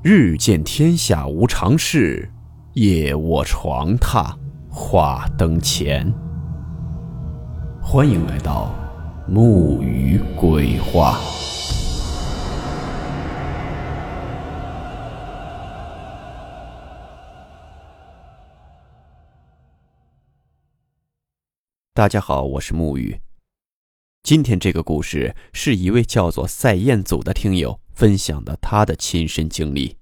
日见天下无常事，夜卧床榻话灯前。欢迎来到木鱼鬼话。大家好，我是木鱼。今天这个故事是一位叫做赛彦祖的听友。分享的他的亲身经历。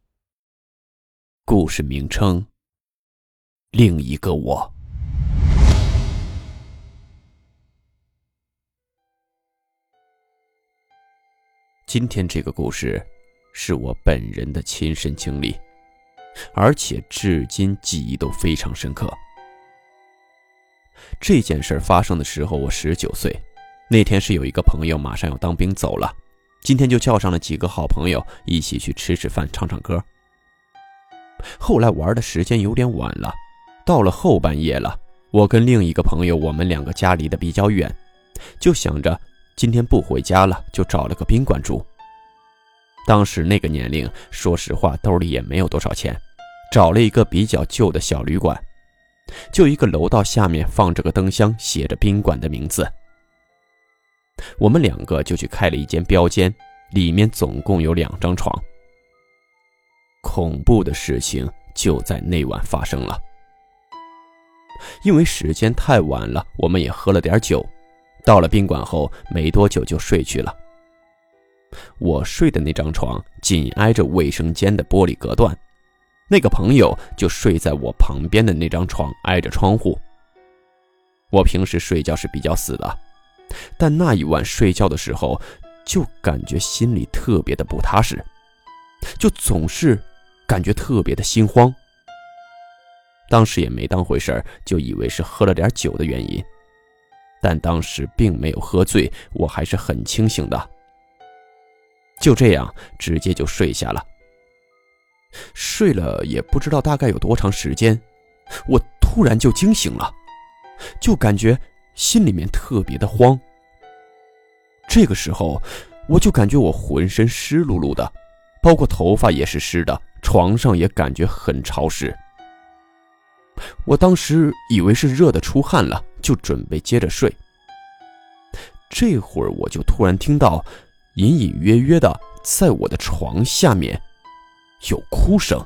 故事名称：另一个我。今天这个故事是我本人的亲身经历，而且至今记忆都非常深刻。这件事发生的时候，我十九岁，那天是有一个朋友马上要当兵走了。今天就叫上了几个好朋友一起去吃吃饭、唱唱歌。后来玩的时间有点晚了，到了后半夜了，我跟另一个朋友，我们两个家离得比较远，就想着今天不回家了，就找了个宾馆住。当时那个年龄，说实话兜里也没有多少钱，找了一个比较旧的小旅馆，就一个楼道下面放着个灯箱，写着宾馆的名字。我们两个就去开了一间标间，里面总共有两张床。恐怖的事情就在那晚发生了。因为时间太晚了，我们也喝了点酒，到了宾馆后没多久就睡去了。我睡的那张床紧挨着卫生间的玻璃隔断，那个朋友就睡在我旁边的那张床，挨着窗户。我平时睡觉是比较死的。但那一晚睡觉的时候，就感觉心里特别的不踏实，就总是感觉特别的心慌。当时也没当回事儿，就以为是喝了点酒的原因，但当时并没有喝醉，我还是很清醒的。就这样，直接就睡下了。睡了也不知道大概有多长时间，我突然就惊醒了，就感觉。心里面特别的慌。这个时候，我就感觉我浑身湿漉漉的，包括头发也是湿的，床上也感觉很潮湿。我当时以为是热的出汗了，就准备接着睡。这会儿我就突然听到，隐隐约约的在我的床下面有哭声。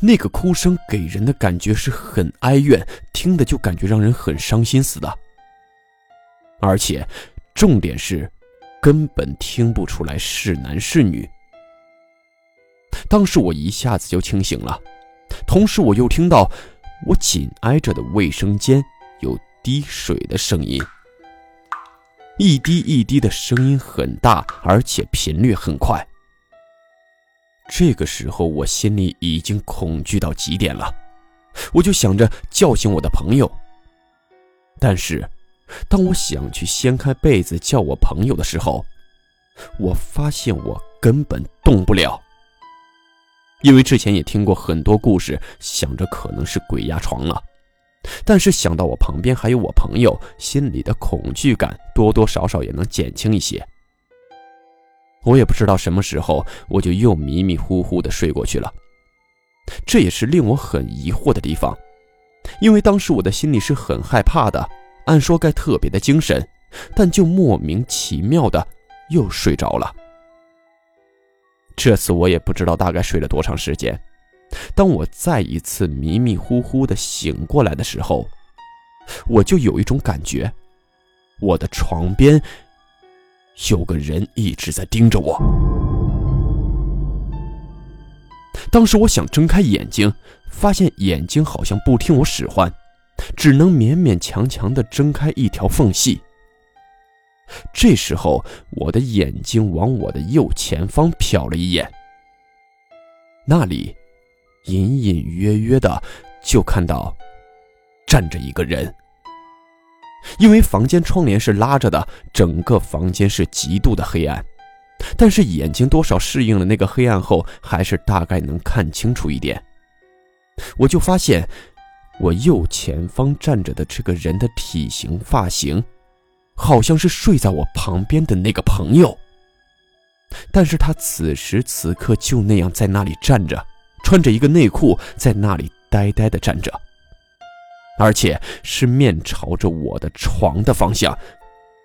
那个哭声给人的感觉是很哀怨，听的就感觉让人很伤心似的。而且，重点是，根本听不出来是男是女。当时我一下子就清醒了，同时我又听到我紧挨着的卫生间有滴水的声音，一滴一滴的声音很大，而且频率很快。这个时候，我心里已经恐惧到极点了，我就想着叫醒我的朋友。但是，当我想去掀开被子叫我朋友的时候，我发现我根本动不了。因为之前也听过很多故事，想着可能是鬼压床了，但是想到我旁边还有我朋友，心里的恐惧感多多少少也能减轻一些。我也不知道什么时候，我就又迷迷糊糊的睡过去了。这也是令我很疑惑的地方，因为当时我的心里是很害怕的，按说该特别的精神，但就莫名其妙的又睡着了。这次我也不知道大概睡了多长时间。当我再一次迷迷糊糊的醒过来的时候，我就有一种感觉，我的床边。有个人一直在盯着我。当时我想睁开眼睛，发现眼睛好像不听我使唤，只能勉勉强强的睁开一条缝隙。这时候，我的眼睛往我的右前方瞟了一眼，那里隐隐约约的就看到站着一个人。因为房间窗帘是拉着的，整个房间是极度的黑暗，但是眼睛多少适应了那个黑暗后，还是大概能看清楚一点。我就发现，我右前方站着的这个人的体型、发型，好像是睡在我旁边的那个朋友。但是他此时此刻就那样在那里站着，穿着一个内裤，在那里呆呆的站着，而且是面朝着我的床的方向，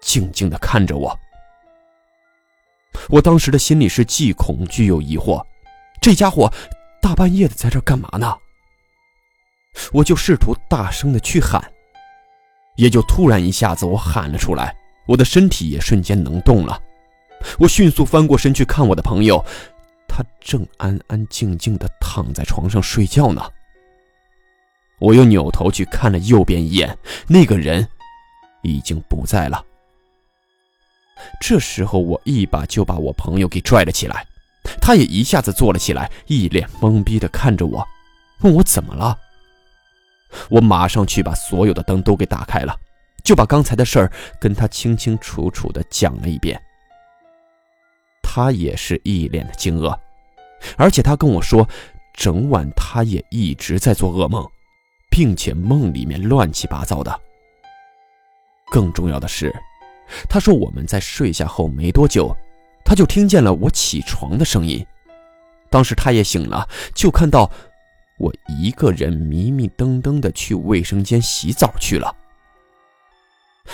静静的看着我。我当时的心里是既恐惧又疑惑，这家伙大半夜的在这干嘛呢？我就试图大声的去喊，也就突然一下子我喊了出来，我的身体也瞬间能动了。我迅速翻过身去看我的朋友，他正安安静静的躺在床上睡觉呢。我又扭头去看了右边一眼，那个人已经不在了。这时候，我一把就把我朋友给拽了起来，他也一下子坐了起来，一脸懵逼的看着我，问我怎么了。我马上去把所有的灯都给打开了，就把刚才的事儿跟他清清楚楚的讲了一遍。他也是一脸的惊愕，而且他跟我说，整晚他也一直在做噩梦，并且梦里面乱七八糟的。更重要的是。他说：“我们在睡下后没多久，他就听见了我起床的声音。当时他也醒了，就看到我一个人迷迷瞪瞪的去卫生间洗澡去了。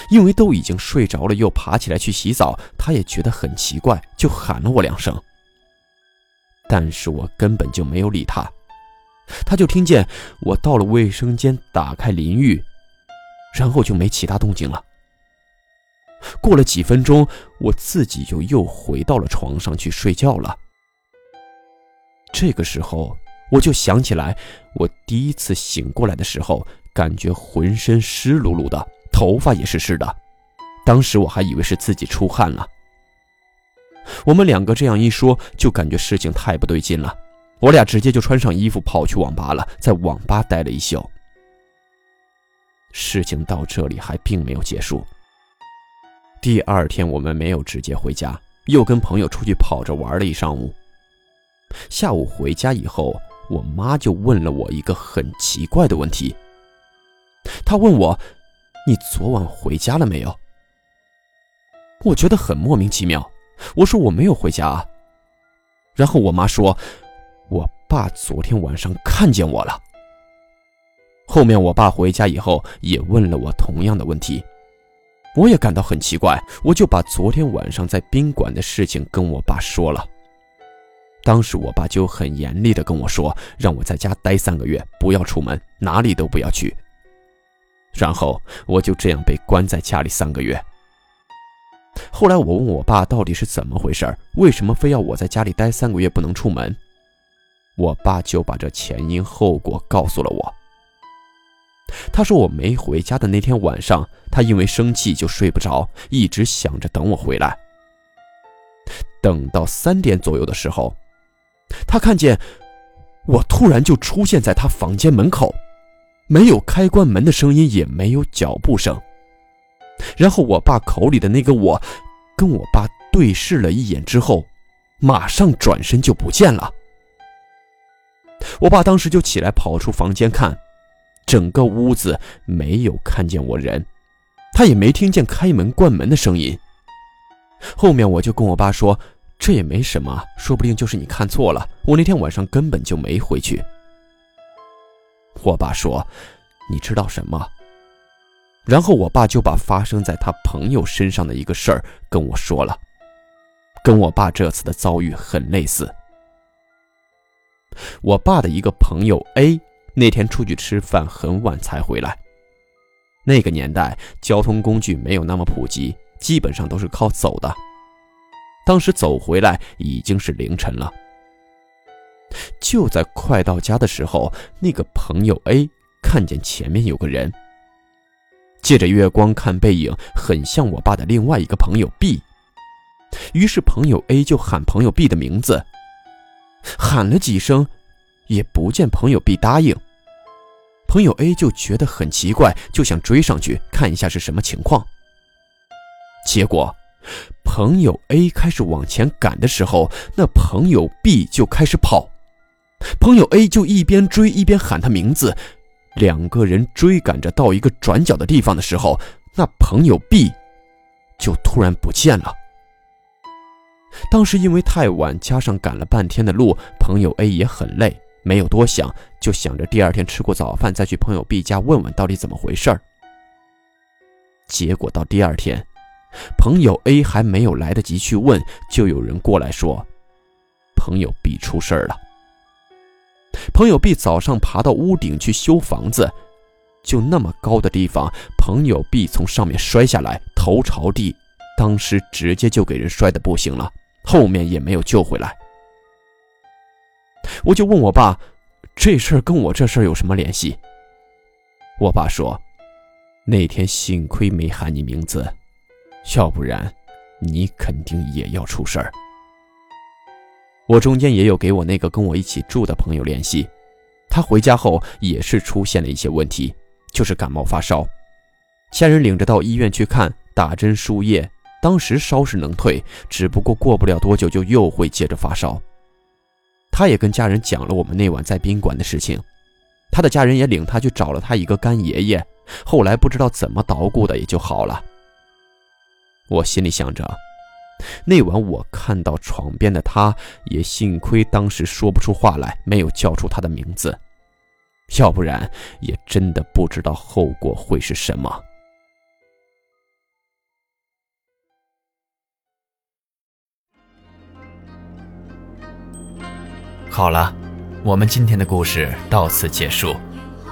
因为都已经睡着了，又爬起来去洗澡，他也觉得很奇怪，就喊了我两声。但是我根本就没有理他。他就听见我到了卫生间，打开淋浴，然后就没其他动静了。”过了几分钟，我自己就又回到了床上去睡觉了。这个时候，我就想起来，我第一次醒过来的时候，感觉浑身湿漉漉的，头发也是湿的。当时我还以为是自己出汗了。我们两个这样一说，就感觉事情太不对劲了。我俩直接就穿上衣服跑去网吧了，在网吧待了一宿。事情到这里还并没有结束。第二天，我们没有直接回家，又跟朋友出去跑着玩了一上午。下午回家以后，我妈就问了我一个很奇怪的问题。她问我：“你昨晚回家了没有？”我觉得很莫名其妙，我说我没有回家啊。然后我妈说：“我爸昨天晚上看见我了。”后面我爸回家以后也问了我同样的问题。我也感到很奇怪，我就把昨天晚上在宾馆的事情跟我爸说了。当时我爸就很严厉的跟我说，让我在家待三个月，不要出门，哪里都不要去。然后我就这样被关在家里三个月。后来我问我爸到底是怎么回事，为什么非要我在家里待三个月不能出门？我爸就把这前因后果告诉了我。他说我没回家的那天晚上，他因为生气就睡不着，一直想着等我回来。等到三点左右的时候，他看见我突然就出现在他房间门口，没有开关门的声音，也没有脚步声。然后我爸口里的那个我，跟我爸对视了一眼之后，马上转身就不见了。我爸当时就起来跑出房间看。整个屋子没有看见我人，他也没听见开门关门的声音。后面我就跟我爸说：“这也没什么，说不定就是你看错了。我那天晚上根本就没回去。”我爸说：“你知道什么？”然后我爸就把发生在他朋友身上的一个事儿跟我说了，跟我爸这次的遭遇很类似。我爸的一个朋友 A。那天出去吃饭很晚才回来。那个年代交通工具没有那么普及，基本上都是靠走的。当时走回来已经是凌晨了。就在快到家的时候，那个朋友 A 看见前面有个人，借着月光看背影，很像我爸的另外一个朋友 B。于是朋友 A 就喊朋友 B 的名字，喊了几声，也不见朋友 B 答应。朋友 A 就觉得很奇怪，就想追上去看一下是什么情况。结果，朋友 A 开始往前赶的时候，那朋友 B 就开始跑。朋友 A 就一边追一边喊他名字。两个人追赶着到一个转角的地方的时候，那朋友 B 就突然不见了。当时因为太晚，加上赶了半天的路，朋友 A 也很累，没有多想，就想着第二天吃过早饭再去朋友 B 家问问到底怎么回事儿。结果到第二天，朋友 A 还没有来得及去问，就有人过来说，朋友 B 出事儿了。朋友 B 早上爬到屋顶去修房子，就那么高的地方，朋友 B 从上面摔下来，头朝地，当时直接就给人摔得不行了，后面也没有救回来。我就问我爸，这事儿跟我这事儿有什么联系？我爸说，那天幸亏没喊你名字，要不然你肯定也要出事儿。我中间也有给我那个跟我一起住的朋友联系，他回家后也是出现了一些问题，就是感冒发烧，家人领着到医院去看，打针输液，当时烧是能退，只不过过不了多久就又会接着发烧。他也跟家人讲了我们那晚在宾馆的事情，他的家人也领他去找了他一个干爷爷，后来不知道怎么捣鼓的也就好了。我心里想着。那晚我看到床边的他，也幸亏当时说不出话来，没有叫出他的名字，要不然也真的不知道后果会是什么。好了，我们今天的故事到此结束，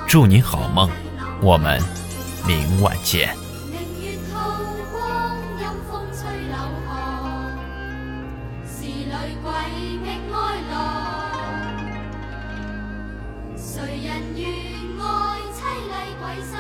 祝你好梦，我们明晚见。谁人愿爱凄厉鬼新